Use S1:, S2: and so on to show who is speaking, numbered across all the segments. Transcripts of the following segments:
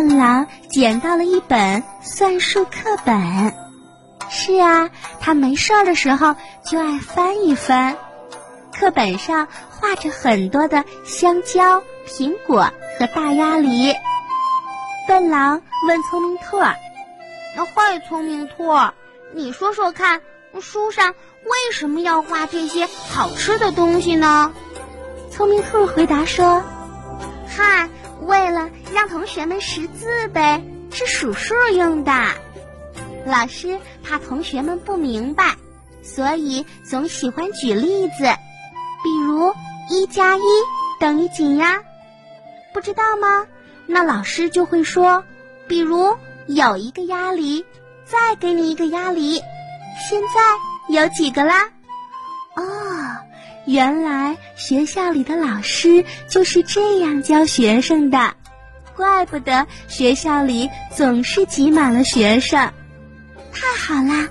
S1: 笨狼捡到了一本算术课本。是啊，他没事儿的时候就爱翻一翻。课本上画着很多的香蕉、苹果和大鸭梨。笨狼问聪明兔儿：“
S2: 坏聪明兔，你说说看，书上为什么要画这些好吃的东西呢？”
S1: 聪明兔回答说：“
S2: 嗨，为了让同学们识字呗，是数数用的。老师怕同学们不明白，所以总喜欢举例子，比如一加一等于几呀？不知道吗？那老师就会说，比如有一个鸭梨，再给你一个鸭梨，现在有几个啦？
S1: 哦。”原来学校里的老师就是这样教学生的，怪不得学校里总是挤满了学生。太好啦！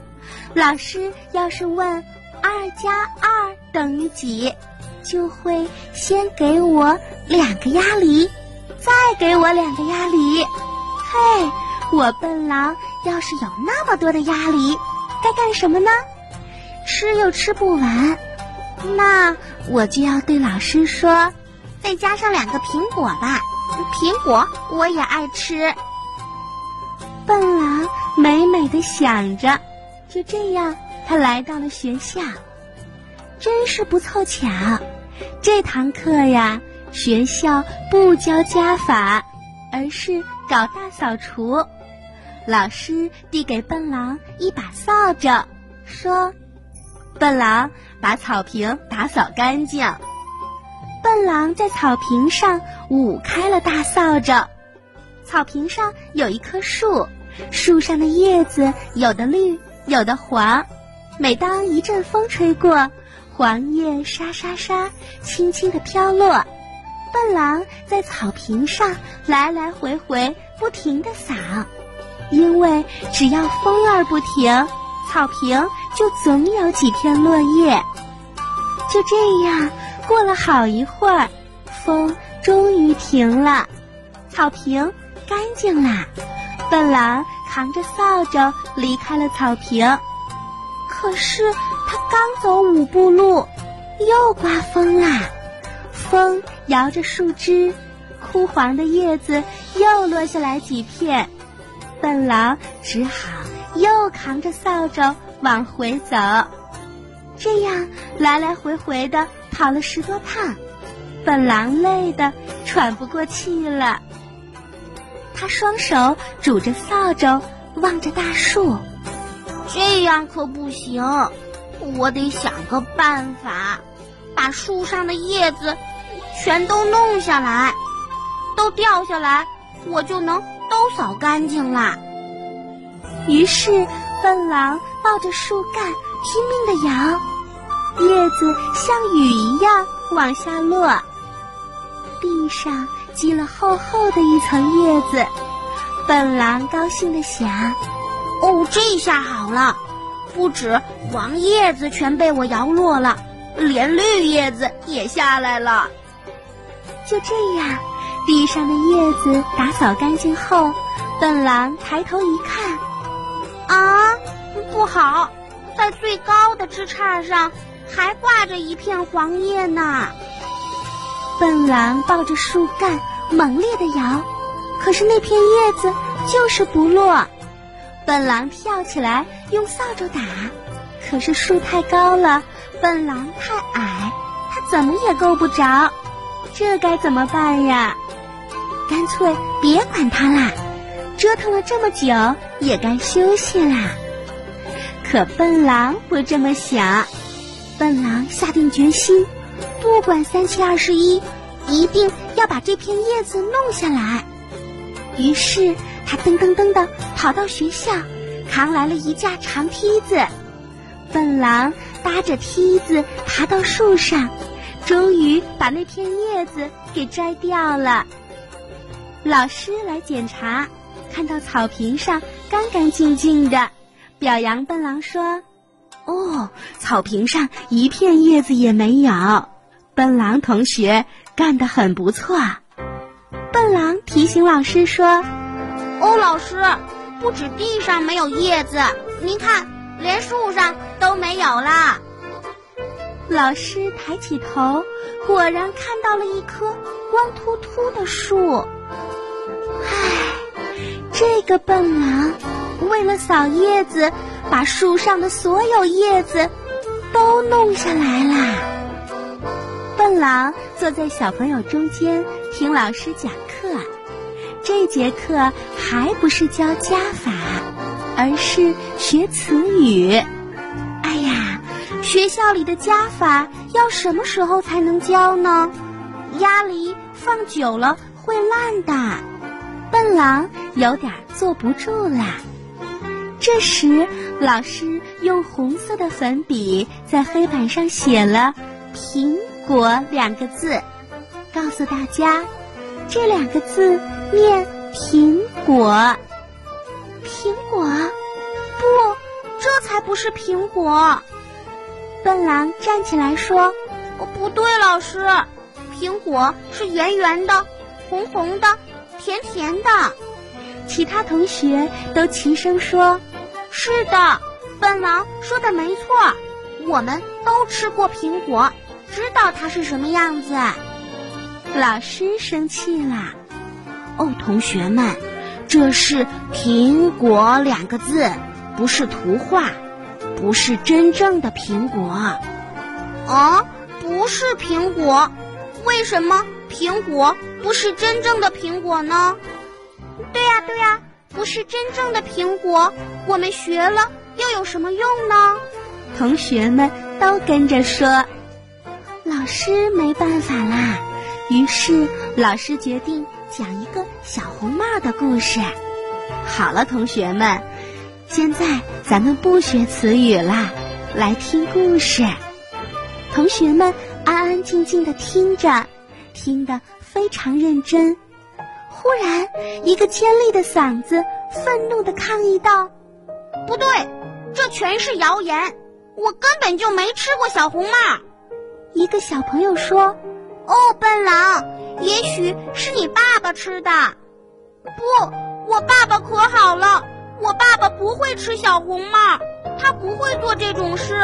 S1: 老师要是问二加二等于几，就会先给我两个鸭梨，再给我两个鸭梨。嘿，我笨狼要是有那么多的鸭梨，该干什么呢？吃又吃不完。那我就要对老师说，
S2: 再加上两个苹果吧，苹果我也爱吃。
S1: 笨狼美美的想着，就这样，他来到了学校。真是不凑巧，这堂课呀，学校不教加法，而是搞大扫除。老师递给笨狼一把扫帚，说。笨狼把草坪打扫干净。笨狼在草坪上舞开了大扫帚。草坪上有一棵树，树上的叶子有的绿，有的黄。每当一阵风吹过，黄叶沙沙沙，轻轻地飘落。笨狼在草坪上来来回回，不停地扫，因为只要风儿不停。草坪就总有几片落叶。就这样过了好一会儿，风终于停了，草坪干净啦。笨狼扛着扫帚离开了草坪，可是他刚走五步路，又刮风啦。风摇着树枝，枯黄的叶子又落下来几片，笨狼只好。又扛着扫帚往回走，这样来来回回的跑了十多趟，笨狼累得喘不过气了。他双手拄着扫帚，望着大树，
S2: 这样可不行，我得想个办法，把树上的叶子全都弄下来，都掉下来，我就能都扫干净啦。
S1: 于是，笨狼抱着树干拼命地摇，叶子像雨一样往下落，地上积了厚厚的一层叶子。笨狼高兴地想：“
S2: 哦，这下好了，不止黄叶子全被我摇落了，连绿叶子也下来了。”
S1: 就这样，地上的叶子打扫干净后，笨狼抬头一看。
S2: 啊，不好，在最高的枝杈上还挂着一片黄叶呢。
S1: 笨狼抱着树干猛烈的摇，可是那片叶子就是不落。笨狼跳起来用扫帚打，可是树太高了，笨狼太矮，他怎么也够不着。这该怎么办呀？干脆别管它啦。折腾了这么久，也该休息啦。可笨狼不这么想，笨狼下定决心，不管三七二十一，一定要把这片叶子弄下来。于是他噔噔噔的跑到学校，扛来了一架长梯子。笨狼搭着梯子爬到树上，终于把那片叶子给摘掉了。老师来检查。看到草坪上干干净净的，表扬笨狼说：“哦，草坪上一片叶子也没有，笨狼同学干得很不错。”笨狼提醒老师说：“
S2: 哦，老师，不止地上没有叶子，您看，连树上都没有了。
S1: 老师抬起头，果然看到了一棵光秃秃的树。唉，这个笨狼为了扫叶子，把树上的所有叶子都弄下来啦。笨狼坐在小朋友中间听老师讲课，这节课还不是教加法，而是学词语。哎呀！学校里的加法要什么时候才能教呢？鸭梨放久了会烂的。笨狼有点坐不住啦。这时，老师用红色的粉笔在黑板上写了“苹果”两个字，告诉大家，这两个字念“苹果”。苹果？不，这才不是苹果。笨狼站起来说：“
S2: 哦，不对，老师，苹果是圆圆的、红红的、甜甜的。”
S1: 其他同学都齐声说：“
S2: 是的，笨狼说的没错，我们都吃过苹果，知道它是什么样子。”
S1: 老师生气了：“
S3: 哦，同学们，这是‘苹果’两个字，不是图画。”不是真正的苹果，
S2: 啊，不是苹果，为什么苹果不是真正的苹果呢？对呀，对呀，不是真正的苹果，我们学了又有什么用呢？
S1: 同学们都跟着说，老师没办法啦。于是老师决定讲一个小红帽的故事。好了，同学们。现在咱们不学词语啦，来听故事。同学们安安静静的听着，听得非常认真。忽然，一个尖利的嗓子愤怒的抗议道：“
S2: 不对，这全是谣言！我根本就没吃过小红帽。”
S1: 一个小朋友说：“
S2: 哦，笨狼，也许是你爸爸吃的。”“不，我爸爸可好了。”我爸爸不会吃小红帽，他不会做这种事。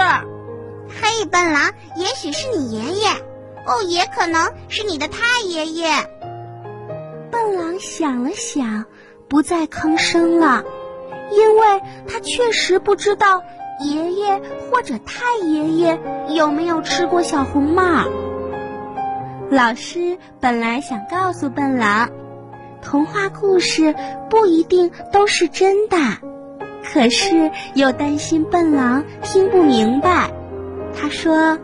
S2: 嘿，笨狼，也许是你爷爷，哦，也可能是你的太爷爷。
S1: 笨狼想了想，不再吭声了，因为他确实不知道爷爷或者太爷爷有没有吃过小红帽。老师本来想告诉笨狼。童话故事不一定都是真的，可是又担心笨狼听不明白。他说：“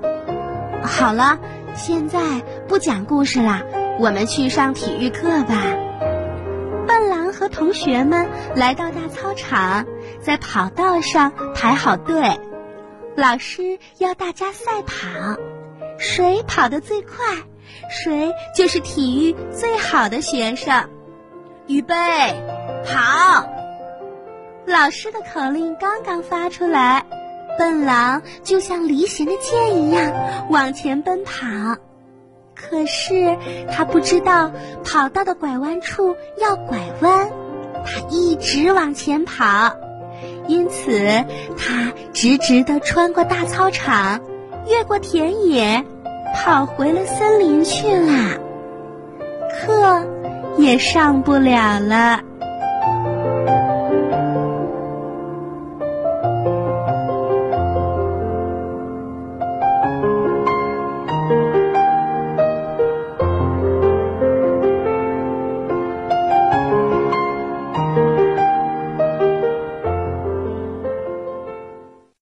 S1: 好了，现在不讲故事了，我们去上体育课吧。”笨狼和同学们来到大操场，在跑道上排好队。老师要大家赛跑，谁跑得最快，谁就是体育最好的学生。
S3: 预备，跑！
S1: 老师的口令刚刚发出来，笨狼就像离弦的箭一样往前奔跑。可是他不知道跑道的拐弯处要拐弯，他一直往前跑，因此他直直的穿过大操场，越过田野，跑回了森林去了。课。也上不了了。